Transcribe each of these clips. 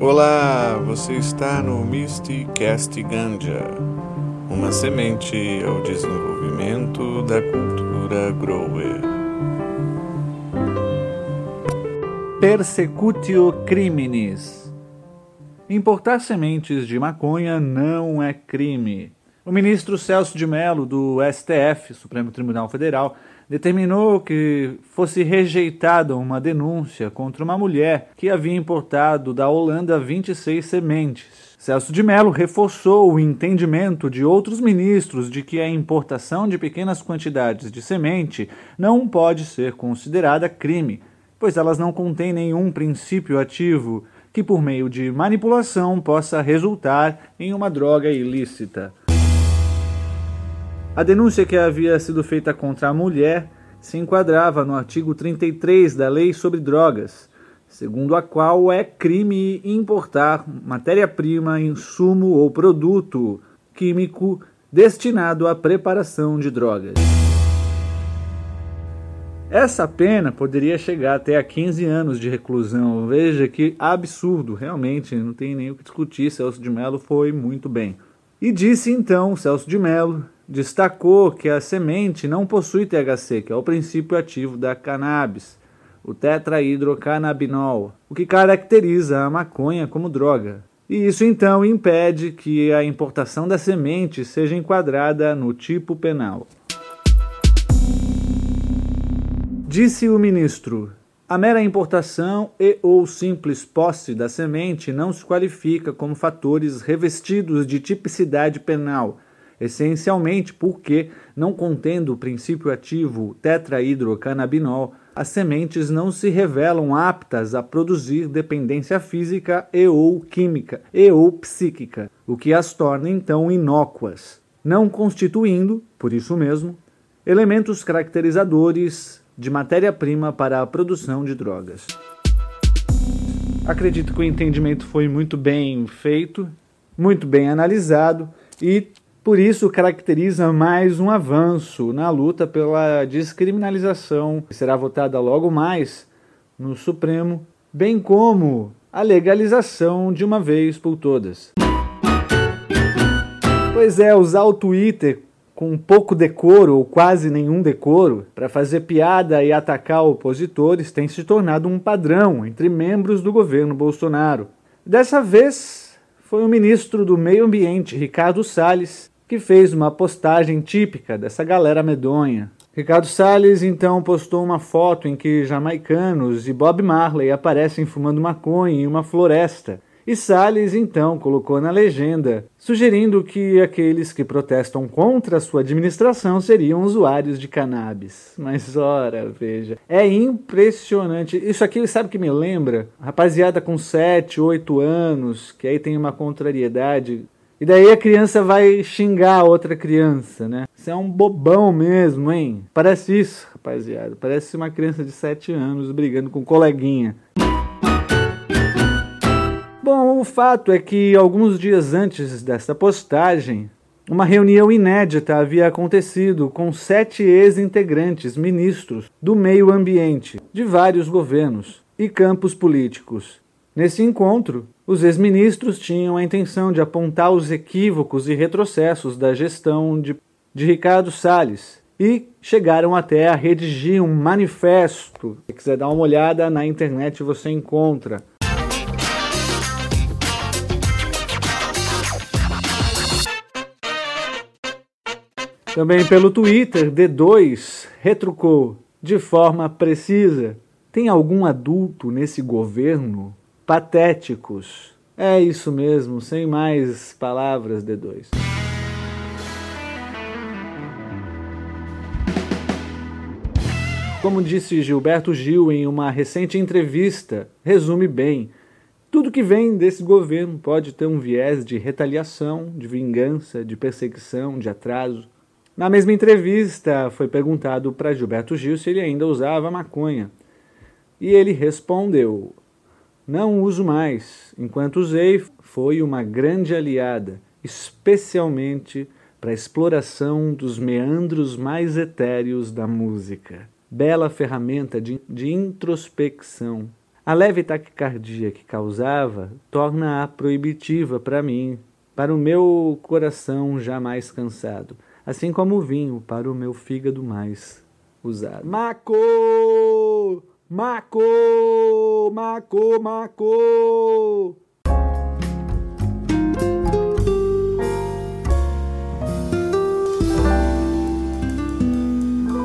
Olá, você está no Mysticast Ganja, uma semente ao desenvolvimento da cultura grower. Persecutio criminis. Importar sementes de maconha não é crime. O ministro Celso de Mello, do STF, Supremo Tribunal Federal, determinou que fosse rejeitada uma denúncia contra uma mulher que havia importado da Holanda 26 sementes. Celso de Mello reforçou o entendimento de outros ministros de que a importação de pequenas quantidades de semente não pode ser considerada crime, pois elas não contêm nenhum princípio ativo que, por meio de manipulação, possa resultar em uma droga ilícita. A denúncia que havia sido feita contra a mulher se enquadrava no artigo 33 da Lei sobre Drogas, segundo a qual é crime importar matéria-prima, insumo ou produto químico destinado à preparação de drogas. Essa pena poderia chegar até a 15 anos de reclusão. Veja que absurdo, realmente, não tem nem o que discutir. Celso de Mello foi muito bem. E disse então Celso de Mello destacou que a semente não possui THC, que é o princípio ativo da cannabis, o tetrahidrocannabinol, o que caracteriza a maconha como droga. E isso então impede que a importação da semente seja enquadrada no tipo penal. Disse o ministro: a mera importação e ou simples posse da semente não se qualifica como fatores revestidos de tipicidade penal essencialmente porque, não contendo o princípio ativo tetrahidrocannabinol, as sementes não se revelam aptas a produzir dependência física e ou química e ou psíquica, o que as torna então inócuas, não constituindo, por isso mesmo, elementos caracterizadores de matéria-prima para a produção de drogas. Acredito que o entendimento foi muito bem feito, muito bem analisado e por isso, caracteriza mais um avanço na luta pela descriminalização, que será votada logo mais no Supremo, bem como a legalização de uma vez por todas. Pois é, usar o Twitter com pouco decoro ou quase nenhum decoro para fazer piada e atacar opositores tem se tornado um padrão entre membros do governo Bolsonaro. Dessa vez foi o ministro do Meio Ambiente, Ricardo Salles, que fez uma postagem típica dessa galera medonha. Ricardo Salles então postou uma foto em que jamaicanos e Bob Marley aparecem fumando maconha em uma floresta. E Salles então colocou na legenda, sugerindo que aqueles que protestam contra a sua administração seriam usuários de cannabis. Mas ora, veja, é impressionante. Isso aqui, sabe que me lembra? Rapaziada com 7, 8 anos, que aí tem uma contrariedade e daí a criança vai xingar a outra criança, né? Você é um bobão mesmo, hein? Parece isso, rapaziada. Parece uma criança de 7 anos brigando com um coleguinha. O fato é que alguns dias antes dessa postagem, uma reunião inédita havia acontecido com sete ex-integrantes ministros do meio ambiente de vários governos e campos políticos. Nesse encontro, os ex-ministros tinham a intenção de apontar os equívocos e retrocessos da gestão de, de Ricardo Salles e chegaram até a redigir um manifesto. Se quiser dar uma olhada na internet, você encontra. Também pelo Twitter, D2 retrucou de forma precisa: tem algum adulto nesse governo patéticos. É isso mesmo, sem mais palavras, D2. Como disse Gilberto Gil em uma recente entrevista, resume bem: tudo que vem desse governo pode ter um viés de retaliação, de vingança, de perseguição, de atraso. Na mesma entrevista, foi perguntado para Gilberto Gil se ele ainda usava maconha. E ele respondeu: não uso mais. Enquanto usei, foi uma grande aliada, especialmente para a exploração dos meandros mais etéreos da música. Bela ferramenta de, de introspecção. A leve taquicardia que causava torna-a proibitiva para mim, para o meu coração jamais cansado, assim como o vinho para o meu fígado mais usado. Maco! Maco! Maco! Maco!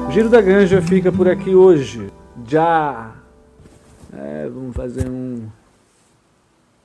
O Giro da Granja fica por aqui hoje. Já. É, vamos fazer um